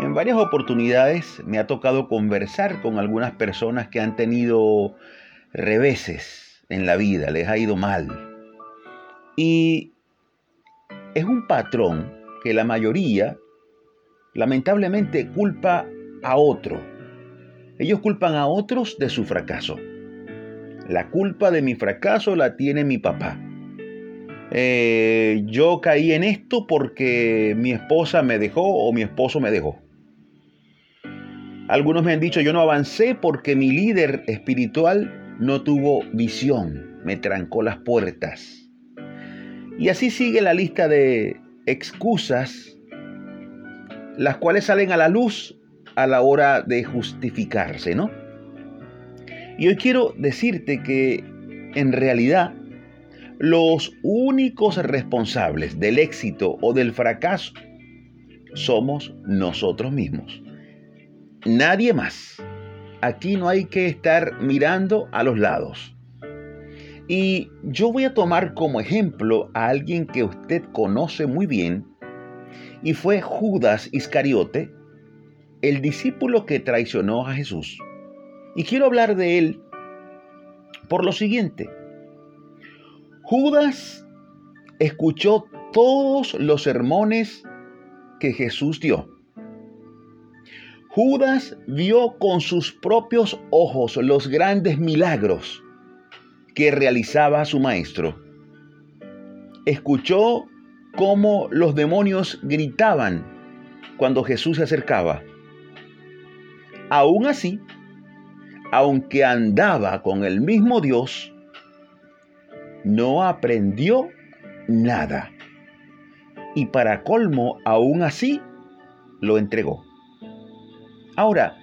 En varias oportunidades me ha tocado conversar con algunas personas que han tenido reveses en la vida, les ha ido mal. Y es un patrón que la mayoría lamentablemente culpa a otro. Ellos culpan a otros de su fracaso. La culpa de mi fracaso la tiene mi papá. Eh, yo caí en esto porque mi esposa me dejó o mi esposo me dejó. Algunos me han dicho, yo no avancé porque mi líder espiritual no tuvo visión, me trancó las puertas. Y así sigue la lista de excusas, las cuales salen a la luz a la hora de justificarse, ¿no? Y hoy quiero decirte que en realidad los únicos responsables del éxito o del fracaso somos nosotros mismos nadie más. Aquí no hay que estar mirando a los lados. Y yo voy a tomar como ejemplo a alguien que usted conoce muy bien, y fue Judas Iscariote, el discípulo que traicionó a Jesús. Y quiero hablar de él por lo siguiente. Judas escuchó todos los sermones que Jesús dio. Judas vio con sus propios ojos los grandes milagros que realizaba su maestro. Escuchó cómo los demonios gritaban cuando Jesús se acercaba. Aún así, aunque andaba con el mismo Dios, no aprendió nada. Y para colmo, aún así, lo entregó. Ahora,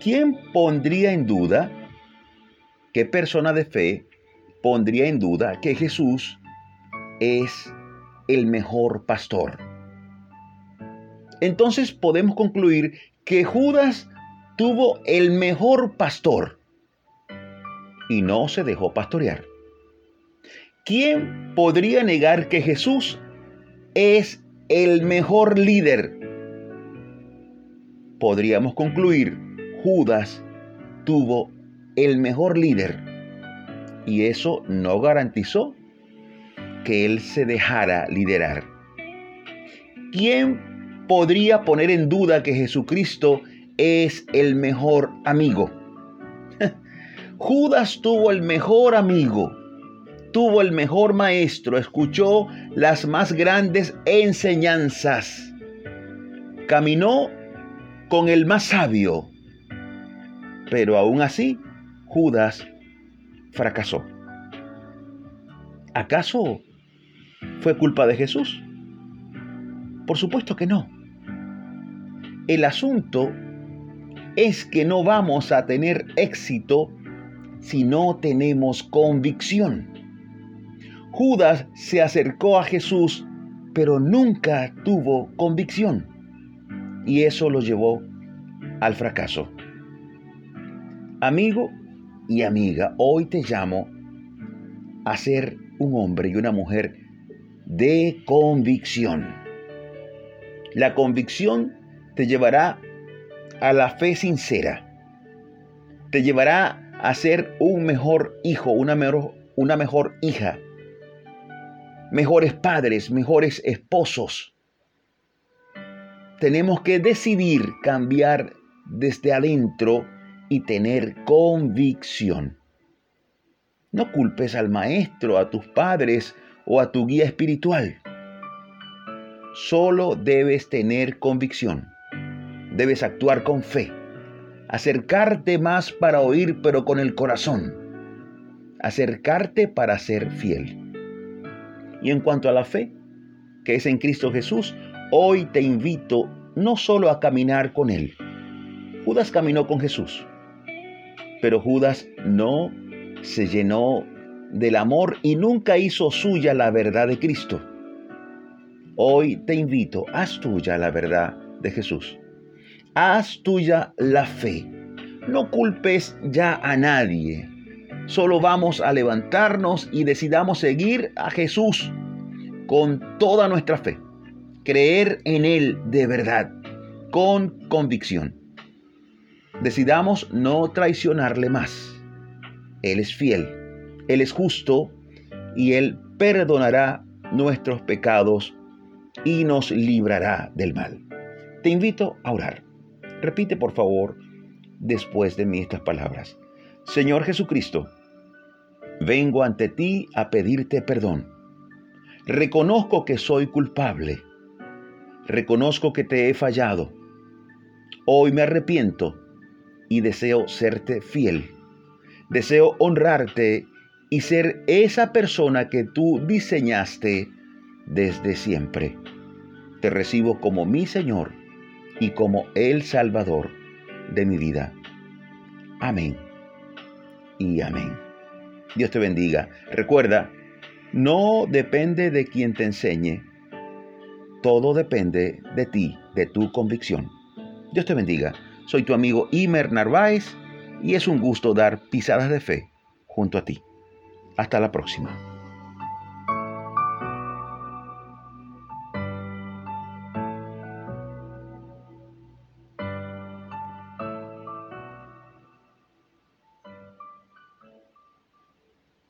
¿quién pondría en duda, qué persona de fe pondría en duda que Jesús es el mejor pastor? Entonces podemos concluir que Judas tuvo el mejor pastor y no se dejó pastorear. ¿Quién podría negar que Jesús es el mejor líder podríamos concluir, Judas tuvo el mejor líder y eso no garantizó que él se dejara liderar. ¿Quién podría poner en duda que Jesucristo es el mejor amigo? Judas tuvo el mejor amigo, tuvo el mejor maestro, escuchó las más grandes enseñanzas, caminó con el más sabio. Pero aún así, Judas fracasó. ¿Acaso fue culpa de Jesús? Por supuesto que no. El asunto es que no vamos a tener éxito si no tenemos convicción. Judas se acercó a Jesús, pero nunca tuvo convicción y eso lo llevó al fracaso. Amigo y amiga, hoy te llamo a ser un hombre y una mujer de convicción. La convicción te llevará a la fe sincera. Te llevará a ser un mejor hijo, una mejor, una mejor hija. Mejores padres, mejores esposos, tenemos que decidir cambiar desde adentro y tener convicción. No culpes al maestro, a tus padres o a tu guía espiritual. Solo debes tener convicción. Debes actuar con fe. Acercarte más para oír, pero con el corazón. Acercarte para ser fiel. Y en cuanto a la fe, que es en Cristo Jesús, Hoy te invito no solo a caminar con Él. Judas caminó con Jesús, pero Judas no se llenó del amor y nunca hizo suya la verdad de Cristo. Hoy te invito, haz tuya la verdad de Jesús. Haz tuya la fe. No culpes ya a nadie. Solo vamos a levantarnos y decidamos seguir a Jesús con toda nuestra fe creer en Él de verdad con convicción. Decidamos no traicionarle más. Él es fiel, Él es justo y Él perdonará nuestros pecados y nos librará del mal. Te invito a orar. Repite por favor después de mí estas palabras. Señor Jesucristo, vengo ante ti a pedirte perdón. Reconozco que soy culpable. Reconozco que te he fallado. Hoy me arrepiento y deseo serte fiel. Deseo honrarte y ser esa persona que tú diseñaste desde siempre. Te recibo como mi Señor y como el Salvador de mi vida. Amén y amén. Dios te bendiga. Recuerda, no depende de quien te enseñe, todo depende de ti, de tu convicción. Dios te bendiga. Soy tu amigo Imer Narváez y es un gusto dar pisadas de fe junto a ti. Hasta la próxima.